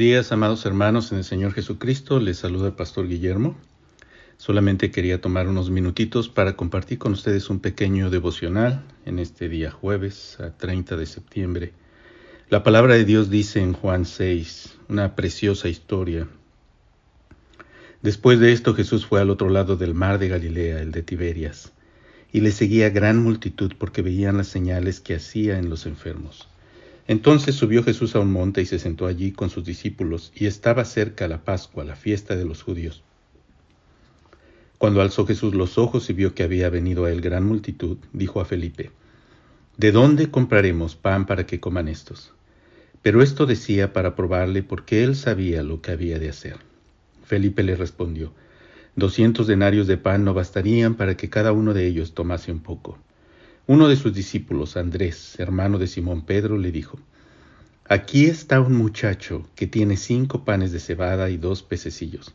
Días, amados hermanos en el Señor Jesucristo. Les saluda el Pastor Guillermo. Solamente quería tomar unos minutitos para compartir con ustedes un pequeño devocional en este día jueves, a 30 de septiembre. La palabra de Dios dice en Juan 6, una preciosa historia. Después de esto Jesús fue al otro lado del mar de Galilea, el de Tiberias, y le seguía gran multitud porque veían las señales que hacía en los enfermos. Entonces subió Jesús a un monte y se sentó allí con sus discípulos, y estaba cerca la Pascua, la fiesta de los judíos. Cuando alzó Jesús los ojos y vio que había venido a él gran multitud, dijo a Felipe, ¿De dónde compraremos pan para que coman estos? Pero esto decía para probarle porque él sabía lo que había de hacer. Felipe le respondió, Doscientos denarios de pan no bastarían para que cada uno de ellos tomase un poco. Uno de sus discípulos, Andrés, hermano de Simón Pedro, le dijo, Aquí está un muchacho que tiene cinco panes de cebada y dos pececillos.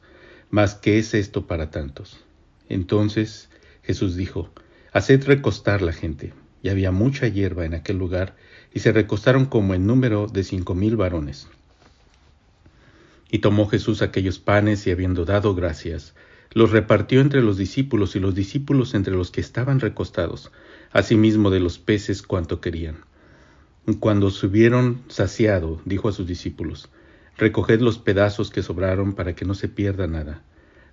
Mas, ¿qué es esto para tantos? Entonces Jesús dijo, Haced recostar la gente. Y había mucha hierba en aquel lugar, y se recostaron como en número de cinco mil varones. Y tomó Jesús aquellos panes, y habiendo dado gracias, los repartió entre los discípulos y los discípulos entre los que estaban recostados, asimismo de los peces cuanto querían. Cuando se hubieron saciado, dijo a sus discípulos, Recoged los pedazos que sobraron para que no se pierda nada.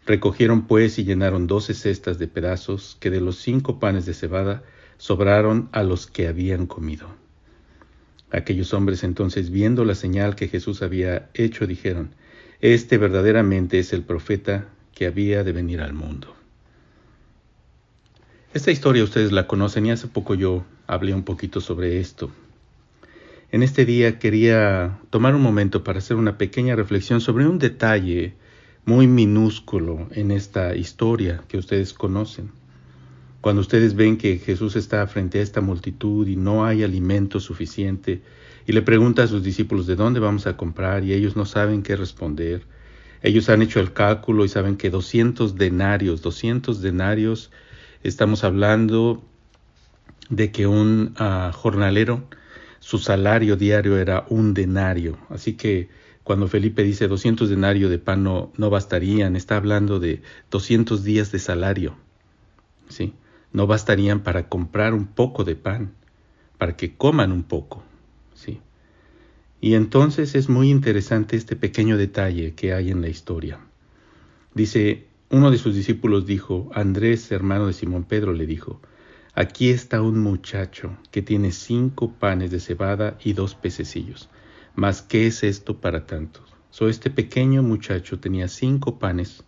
Recogieron pues y llenaron doce cestas de pedazos que de los cinco panes de cebada sobraron a los que habían comido. Aquellos hombres entonces, viendo la señal que Jesús había hecho, dijeron, Este verdaderamente es el profeta que había de venir al mundo. Esta historia ustedes la conocen y hace poco yo hablé un poquito sobre esto. En este día quería tomar un momento para hacer una pequeña reflexión sobre un detalle muy minúsculo en esta historia que ustedes conocen. Cuando ustedes ven que Jesús está frente a esta multitud y no hay alimento suficiente, y le pregunta a sus discípulos de dónde vamos a comprar y ellos no saben qué responder. Ellos han hecho el cálculo y saben que 200 denarios, 200 denarios Estamos hablando de que un ah, jornalero, su salario diario era un denario. Así que cuando Felipe dice 200 denarios de pan no, no bastarían, está hablando de 200 días de salario. ¿sí? No bastarían para comprar un poco de pan, para que coman un poco. ¿sí? Y entonces es muy interesante este pequeño detalle que hay en la historia. Dice, uno de sus discípulos dijo, Andrés, hermano de Simón Pedro, le dijo, Aquí está un muchacho que tiene cinco panes de cebada y dos pececillos. Mas, ¿qué es esto para tantos? So, este pequeño muchacho tenía cinco panes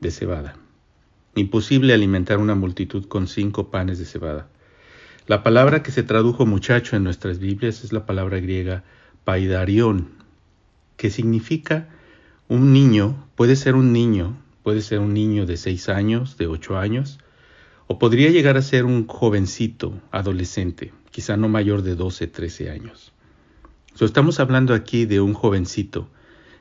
de cebada. Imposible alimentar una multitud con cinco panes de cebada. La palabra que se tradujo muchacho en nuestras Biblias es la palabra griega paidarión, que significa un niño, puede ser un niño Puede ser un niño de seis años, de ocho años, o podría llegar a ser un jovencito, adolescente, quizá no mayor de 12, 13 años. estamos hablando aquí de un jovencito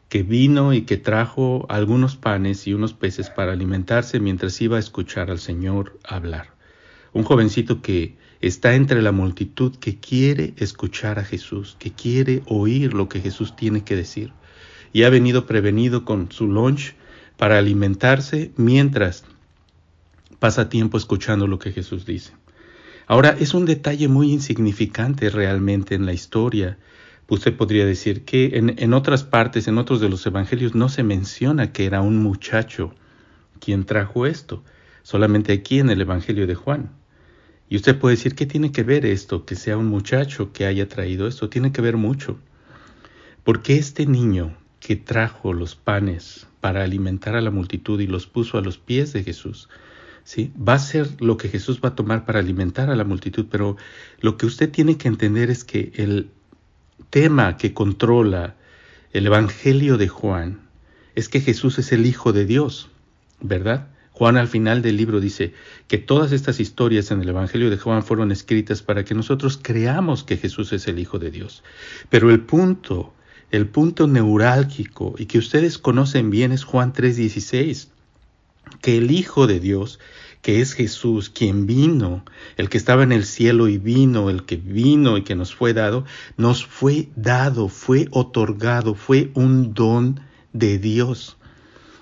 que vino y que trajo algunos panes y unos peces para alimentarse mientras iba a escuchar al Señor hablar. Un jovencito que está entre la multitud que quiere escuchar a Jesús, que quiere oír lo que Jesús tiene que decir. Y ha venido prevenido con su lunch para alimentarse mientras pasa tiempo escuchando lo que Jesús dice. Ahora, es un detalle muy insignificante realmente en la historia. Usted podría decir que en, en, otras partes, en otros de los evangelios, no se menciona que era un muchacho quien trajo esto, solamente aquí en el Evangelio de Juan. Y usted puede decir, ¿qué tiene que ver esto, que sea un muchacho que haya traído esto? Tiene que ver mucho. Porque este niño que trajo los panes para alimentar a la multitud y los puso a los pies de Jesús. ¿sí? Va a ser lo que Jesús va a tomar para alimentar a la multitud, pero lo que usted tiene que entender es que el tema que controla el Evangelio de Juan es que Jesús es el Hijo de Dios, ¿verdad? Juan al final del libro dice que todas estas historias en el Evangelio de Juan fueron escritas para que nosotros creamos que Jesús es el Hijo de Dios. Pero el punto el punto neurálgico y que ustedes conocen bien es Juan 3:16, que el Hijo de Dios, que es Jesús, quien vino, el que estaba en el cielo y vino, el que vino y que nos fue dado, nos fue dado, fue otorgado, fue un don de Dios.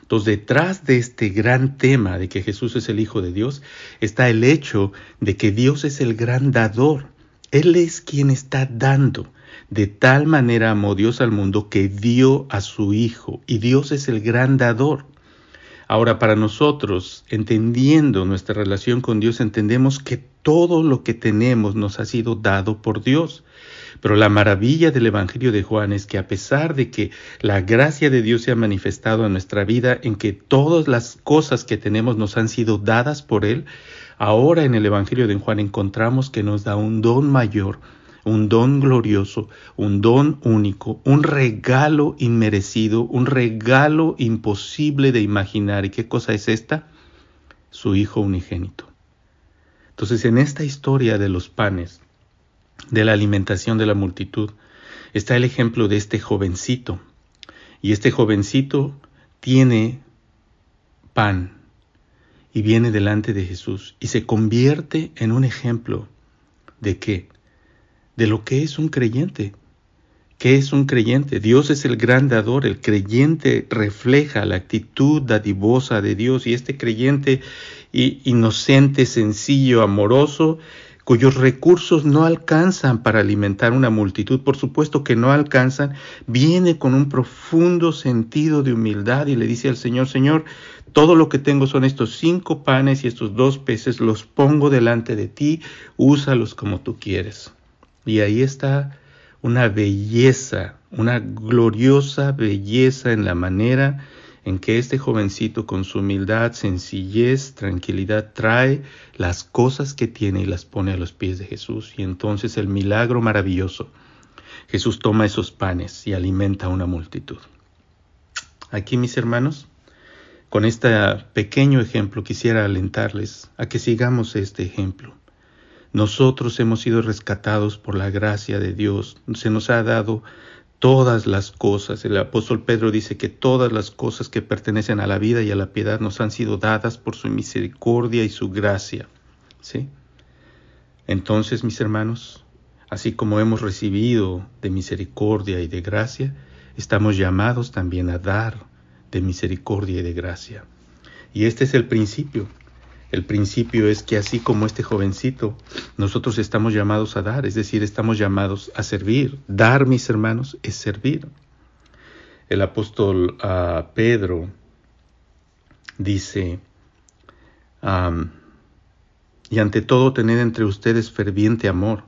Entonces, detrás de este gran tema de que Jesús es el Hijo de Dios, está el hecho de que Dios es el gran dador. Él es quien está dando. De tal manera amó Dios al mundo que dio a su Hijo, y Dios es el gran dador. Ahora, para nosotros, entendiendo nuestra relación con Dios, entendemos que todo lo que tenemos nos ha sido dado por Dios. Pero la maravilla del Evangelio de Juan es que a pesar de que la gracia de Dios se ha manifestado en nuestra vida, en que todas las cosas que tenemos nos han sido dadas por Él, ahora en el Evangelio de Juan encontramos que nos da un don mayor, un don glorioso, un don único, un regalo inmerecido, un regalo imposible de imaginar. ¿Y qué cosa es esta? Su Hijo unigénito. Entonces en esta historia de los panes, de la alimentación de la multitud, está el ejemplo de este jovencito. Y este jovencito tiene pan y viene delante de Jesús y se convierte en un ejemplo de qué? De lo que es un creyente. ¿Qué es un creyente? Dios es el gran dador, el creyente refleja la actitud dadivosa de Dios y este creyente inocente, sencillo, amoroso, cuyos recursos no alcanzan para alimentar una multitud, por supuesto que no alcanzan, viene con un profundo sentido de humildad y le dice al Señor, Señor, todo lo que tengo son estos cinco panes y estos dos peces, los pongo delante de ti, úsalos como tú quieres. Y ahí está una belleza, una gloriosa belleza en la manera en que este jovencito con su humildad, sencillez, tranquilidad trae las cosas que tiene y las pone a los pies de Jesús. Y entonces el milagro maravilloso, Jesús toma esos panes y alimenta a una multitud. Aquí, mis hermanos, con este pequeño ejemplo quisiera alentarles a que sigamos este ejemplo. Nosotros hemos sido rescatados por la gracia de Dios. Se nos ha dado todas las cosas. El apóstol Pedro dice que todas las cosas que pertenecen a la vida y a la piedad nos han sido dadas por su misericordia y su gracia. ¿Sí? Entonces, mis hermanos, así como hemos recibido de misericordia y de gracia, estamos llamados también a dar de misericordia y de gracia. Y este es el principio. El principio es que así como este jovencito, nosotros estamos llamados a dar, es decir, estamos llamados a servir. Dar, mis hermanos, es servir. El apóstol uh, Pedro dice, y ante todo tened entre ustedes ferviente amor,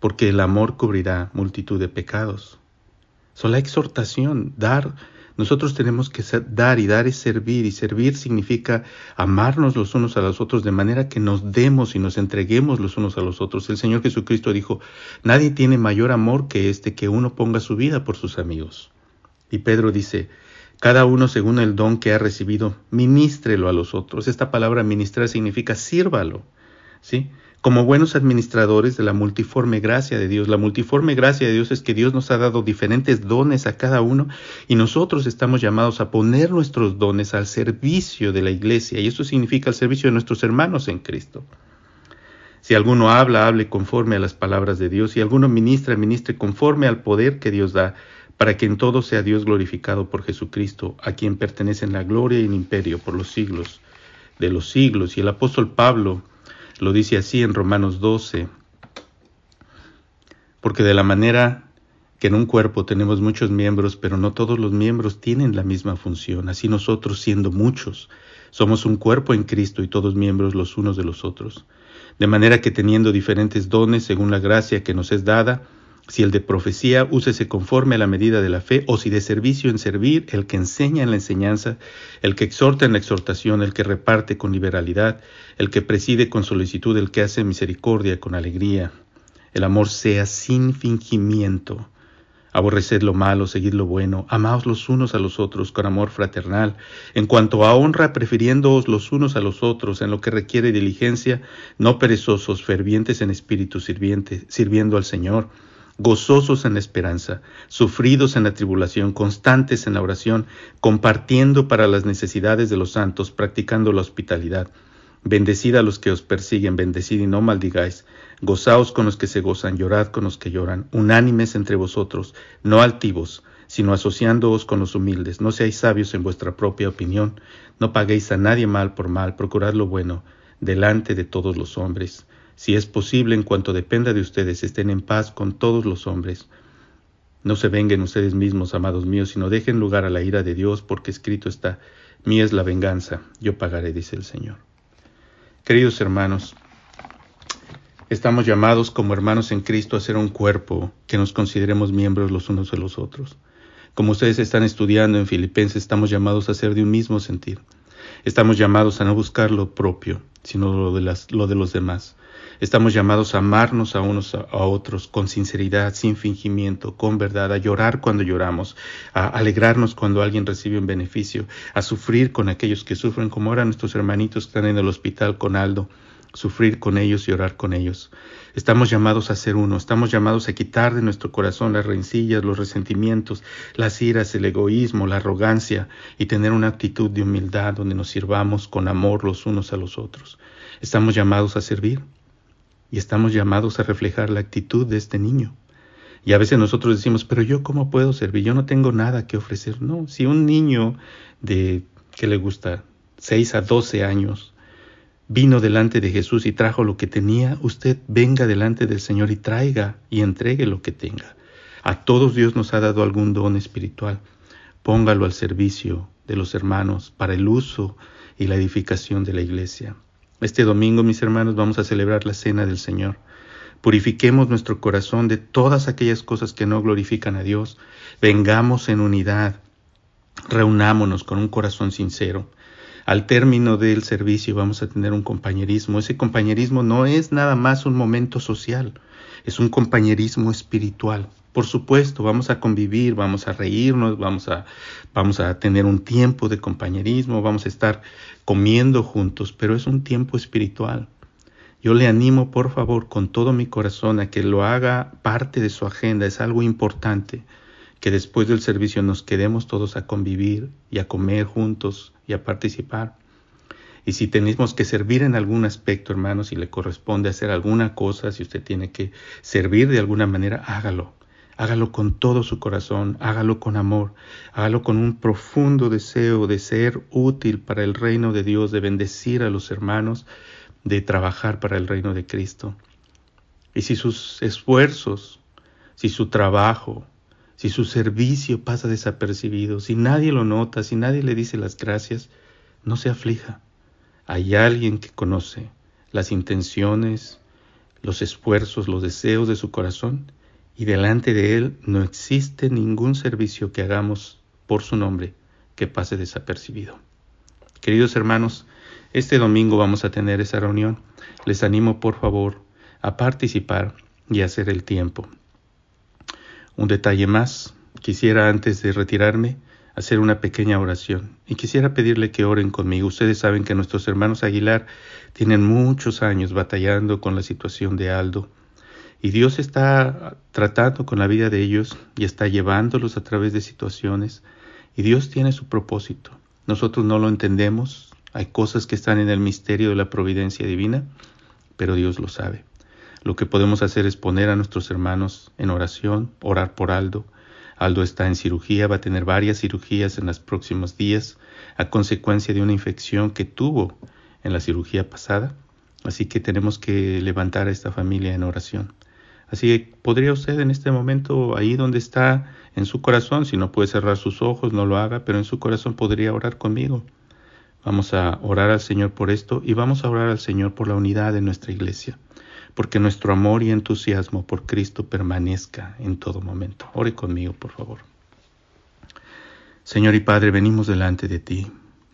porque el amor cubrirá multitud de pecados. So, la exhortación, dar nosotros tenemos que dar y dar es servir y servir significa amarnos los unos a los otros de manera que nos demos y nos entreguemos los unos a los otros. El Señor Jesucristo dijo, nadie tiene mayor amor que este que uno ponga su vida por sus amigos. Y Pedro dice, cada uno según el don que ha recibido, ministrelo a los otros. Esta palabra ministrar significa sírvalo. ¿Sí? Como buenos administradores de la multiforme gracia de Dios. La multiforme gracia de Dios es que Dios nos ha dado diferentes dones a cada uno y nosotros estamos llamados a poner nuestros dones al servicio de la iglesia y eso significa al servicio de nuestros hermanos en Cristo. Si alguno habla, hable conforme a las palabras de Dios. Si alguno ministra, ministre conforme al poder que Dios da, para que en todo sea Dios glorificado por Jesucristo, a quien pertenecen la gloria y el imperio por los siglos de los siglos. Y el apóstol Pablo lo dice así en Romanos 12, porque de la manera que en un cuerpo tenemos muchos miembros, pero no todos los miembros tienen la misma función, así nosotros siendo muchos, somos un cuerpo en Cristo y todos miembros los unos de los otros. De manera que teniendo diferentes dones según la gracia que nos es dada, si el de profecía, úsese conforme a la medida de la fe, o si de servicio en servir, el que enseña en la enseñanza, el que exhorta en la exhortación, el que reparte con liberalidad, el que preside con solicitud, el que hace misericordia con alegría. El amor sea sin fingimiento. Aborreced lo malo, seguid lo bueno, amaos los unos a los otros con amor fraternal. En cuanto a honra, prefiriéndoos los unos a los otros en lo que requiere diligencia, no perezosos, fervientes en espíritu, sirviente, sirviendo al Señor gozosos en la esperanza, sufridos en la tribulación, constantes en la oración, compartiendo para las necesidades de los santos, practicando la hospitalidad. Bendecid a los que os persiguen, bendecid y no maldigáis. Gozaos con los que se gozan, llorad con los que lloran, unánimes entre vosotros, no altivos, sino asociándoos con los humildes. No seáis sabios en vuestra propia opinión, no paguéis a nadie mal por mal, procurad lo bueno delante de todos los hombres. Si es posible, en cuanto dependa de ustedes, estén en paz con todos los hombres. No se venguen ustedes mismos, amados míos, sino dejen lugar a la ira de Dios, porque escrito está, mía es la venganza, yo pagaré, dice el Señor. Queridos hermanos, estamos llamados como hermanos en Cristo a ser un cuerpo que nos consideremos miembros los unos de los otros. Como ustedes están estudiando en Filipenses, estamos llamados a ser de un mismo sentir. Estamos llamados a no buscar lo propio, sino lo de, lo de los demás. Estamos llamados a amarnos a unos a otros con sinceridad, sin fingimiento, con verdad, a llorar cuando lloramos, a alegrarnos cuando alguien recibe un beneficio, a sufrir con aquellos que sufren, como ahora nuestros hermanitos que están en el hospital con Aldo, sufrir con ellos y orar con ellos. Estamos llamados a ser uno, estamos llamados a quitar de nuestro corazón las rencillas, los resentimientos, las iras, el egoísmo, la arrogancia y tener una actitud de humildad donde nos sirvamos con amor los unos a los otros. Estamos llamados a servir, y estamos llamados a reflejar la actitud de este niño. Y a veces nosotros decimos, pero yo cómo puedo servir, yo no tengo nada que ofrecer. No, si un niño de, ¿qué le gusta? 6 a 12 años vino delante de Jesús y trajo lo que tenía, usted venga delante del Señor y traiga y entregue lo que tenga. A todos Dios nos ha dado algún don espiritual. Póngalo al servicio de los hermanos para el uso y la edificación de la iglesia. Este domingo, mis hermanos, vamos a celebrar la cena del Señor. Purifiquemos nuestro corazón de todas aquellas cosas que no glorifican a Dios. Vengamos en unidad. Reunámonos con un corazón sincero. Al término del servicio vamos a tener un compañerismo. Ese compañerismo no es nada más un momento social, es un compañerismo espiritual. Por supuesto, vamos a convivir, vamos a reírnos, vamos a, vamos a tener un tiempo de compañerismo, vamos a estar comiendo juntos, pero es un tiempo espiritual. Yo le animo, por favor, con todo mi corazón a que lo haga parte de su agenda, es algo importante, que después del servicio nos quedemos todos a convivir y a comer juntos y a participar. Y si tenemos que servir en algún aspecto, hermanos, si le corresponde hacer alguna cosa, si usted tiene que servir de alguna manera, hágalo. Hágalo con todo su corazón, hágalo con amor, hágalo con un profundo deseo de ser útil para el reino de Dios, de bendecir a los hermanos, de trabajar para el reino de Cristo. Y si sus esfuerzos, si su trabajo, si su servicio pasa desapercibido, si nadie lo nota, si nadie le dice las gracias, no se aflija. Hay alguien que conoce las intenciones, los esfuerzos, los deseos de su corazón y delante de Él no existe ningún servicio que hagamos por su nombre que pase desapercibido. Queridos hermanos, este domingo vamos a tener esa reunión. Les animo por favor a participar y hacer el tiempo. Un detalle más, quisiera antes de retirarme hacer una pequeña oración y quisiera pedirle que oren conmigo. Ustedes saben que nuestros hermanos Aguilar tienen muchos años batallando con la situación de Aldo y Dios está tratando con la vida de ellos y está llevándolos a través de situaciones. Y Dios tiene su propósito. Nosotros no lo entendemos. Hay cosas que están en el misterio de la providencia divina, pero Dios lo sabe. Lo que podemos hacer es poner a nuestros hermanos en oración, orar por Aldo. Aldo está en cirugía, va a tener varias cirugías en los próximos días a consecuencia de una infección que tuvo en la cirugía pasada. Así que tenemos que levantar a esta familia en oración. Así que podría usted en este momento, ahí donde está en su corazón, si no puede cerrar sus ojos, no lo haga, pero en su corazón podría orar conmigo. Vamos a orar al Señor por esto y vamos a orar al Señor por la unidad de nuestra iglesia, porque nuestro amor y entusiasmo por Cristo permanezca en todo momento. Ore conmigo, por favor. Señor y Padre, venimos delante de ti,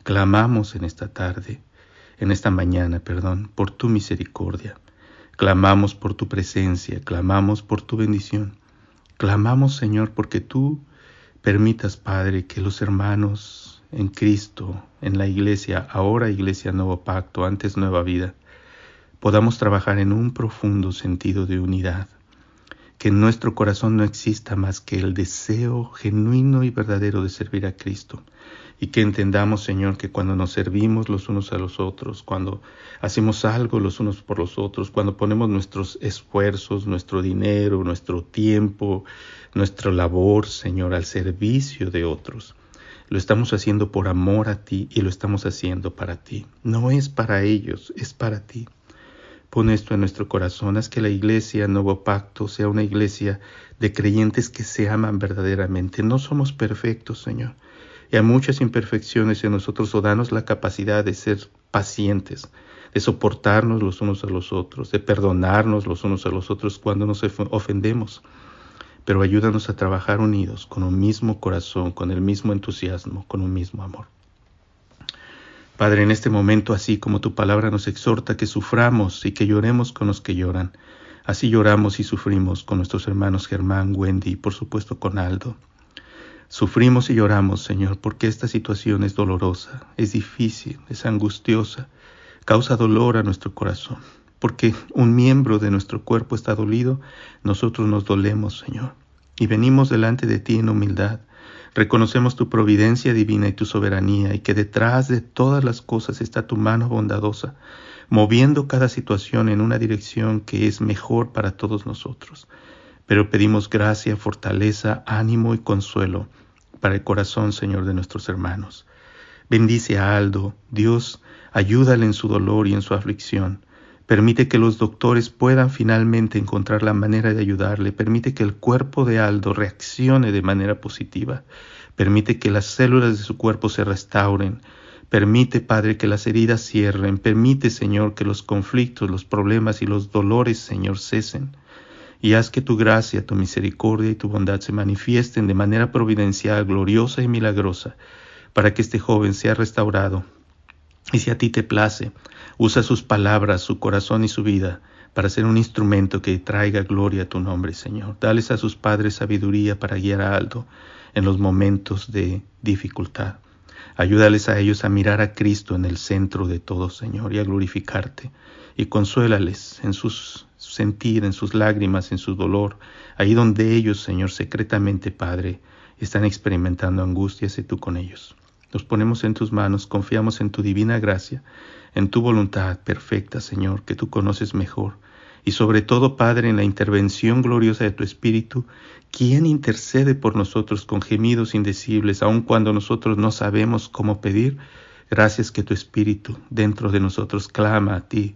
clamamos en esta tarde, en esta mañana, perdón, por tu misericordia. Clamamos por tu presencia, clamamos por tu bendición. Clamamos, Señor, porque tú permitas, Padre, que los hermanos en Cristo, en la iglesia, ahora iglesia Nuevo Pacto, antes Nueva Vida, podamos trabajar en un profundo sentido de unidad. que en nuestro corazón no exista más que el deseo genuino y verdadero de servir a Cristo. Y que entendamos, Señor, que cuando nos servimos los unos a los otros, cuando hacemos algo los unos por los otros, cuando ponemos nuestros esfuerzos, nuestro dinero, nuestro tiempo, nuestra labor, Señor, al servicio de otros, lo estamos haciendo por amor a ti y lo estamos haciendo para ti. No es para ellos, es para ti. Pon esto en nuestro corazón, haz que la iglesia Nuevo Pacto sea una iglesia de creyentes que se aman verdaderamente. No somos perfectos, Señor, y hay muchas imperfecciones en nosotros o danos la capacidad de ser pacientes, de soportarnos los unos a los otros, de perdonarnos los unos a los otros cuando nos ofendemos. Pero ayúdanos a trabajar unidos, con un mismo corazón, con el mismo entusiasmo, con un mismo amor. Padre, en este momento, así como tu palabra nos exhorta que suframos y que lloremos con los que lloran, así lloramos y sufrimos con nuestros hermanos Germán, Wendy y por supuesto con Aldo. Sufrimos y lloramos, Señor, porque esta situación es dolorosa, es difícil, es angustiosa, causa dolor a nuestro corazón. Porque un miembro de nuestro cuerpo está dolido, nosotros nos dolemos, Señor. Y venimos delante de ti en humildad, Reconocemos tu providencia divina y tu soberanía y que detrás de todas las cosas está tu mano bondadosa, moviendo cada situación en una dirección que es mejor para todos nosotros. Pero pedimos gracia, fortaleza, ánimo y consuelo para el corazón, Señor, de nuestros hermanos. Bendice a Aldo, Dios, ayúdale en su dolor y en su aflicción. Permite que los doctores puedan finalmente encontrar la manera de ayudarle. Permite que el cuerpo de Aldo reaccione de manera positiva. Permite que las células de su cuerpo se restauren. Permite, Padre, que las heridas cierren. Permite, Señor, que los conflictos, los problemas y los dolores, Señor, cesen. Y haz que tu gracia, tu misericordia y tu bondad se manifiesten de manera providencial, gloriosa y milagrosa, para que este joven sea restaurado. Y si a ti te place, Usa sus palabras, su corazón y su vida para ser un instrumento que traiga gloria a tu nombre, Señor. Dales a sus padres sabiduría para guiar a Aldo en los momentos de dificultad. Ayúdales a ellos a mirar a Cristo en el centro de todo, Señor, y a glorificarte. Y consuélales en sus sentir, en sus lágrimas, en su dolor, ahí donde ellos, Señor, secretamente, Padre, están experimentando angustias y tú con ellos. Nos ponemos en tus manos, confiamos en tu divina gracia en tu voluntad perfecta, Señor, que tú conoces mejor. Y sobre todo, Padre, en la intervención gloriosa de tu Espíritu, quien intercede por nosotros con gemidos indecibles, aun cuando nosotros no sabemos cómo pedir. Gracias que tu Espíritu dentro de nosotros clama a ti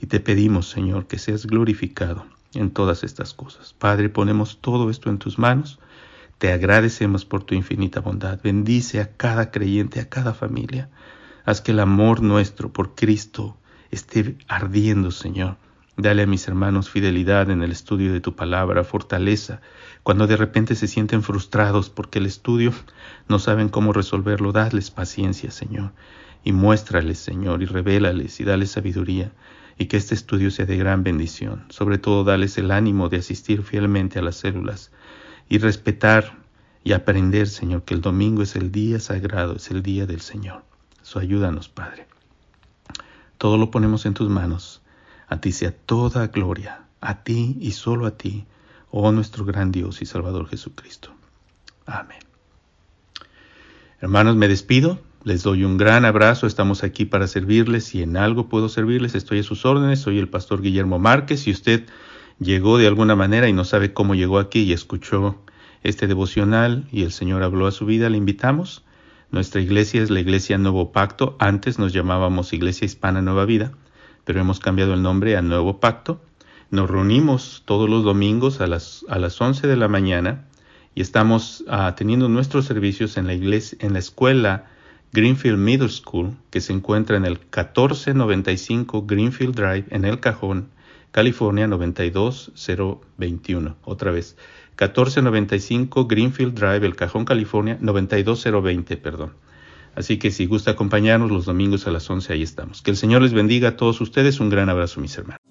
y te pedimos, Señor, que seas glorificado en todas estas cosas. Padre, ponemos todo esto en tus manos. Te agradecemos por tu infinita bondad. Bendice a cada creyente, a cada familia. Haz que el amor nuestro por Cristo esté ardiendo, Señor. Dale a mis hermanos fidelidad en el estudio de tu palabra, fortaleza, cuando de repente se sienten frustrados porque el estudio no saben cómo resolverlo, dadles paciencia, Señor, y muéstrales, Señor, y revélales y dales sabiduría, y que este estudio sea de gran bendición. Sobre todo, dales el ánimo de asistir fielmente a las células y respetar y aprender, Señor, que el domingo es el día sagrado, es el día del Señor ayúdanos, Padre. Todo lo ponemos en tus manos. A ti sea toda gloria, a ti y solo a ti, oh nuestro gran Dios y Salvador Jesucristo. Amén. Hermanos, me despido. Les doy un gran abrazo. Estamos aquí para servirles. Si en algo puedo servirles, estoy a sus órdenes. Soy el pastor Guillermo Márquez. Si usted llegó de alguna manera y no sabe cómo llegó aquí y escuchó este devocional y el Señor habló a su vida, le invitamos nuestra iglesia es la Iglesia Nuevo Pacto. Antes nos llamábamos Iglesia Hispana Nueva Vida, pero hemos cambiado el nombre a Nuevo Pacto. Nos reunimos todos los domingos a las, a las 11 de la mañana y estamos ah, teniendo nuestros servicios en la, iglesia, en la escuela Greenfield Middle School, que se encuentra en el 1495 Greenfield Drive en El Cajón, California 92021. Otra vez, 1495 Greenfield Drive, El Cajón, California, 92020, perdón. Así que si gusta acompañarnos los domingos a las 11, ahí estamos. Que el Señor les bendiga a todos ustedes. Un gran abrazo, mis hermanos.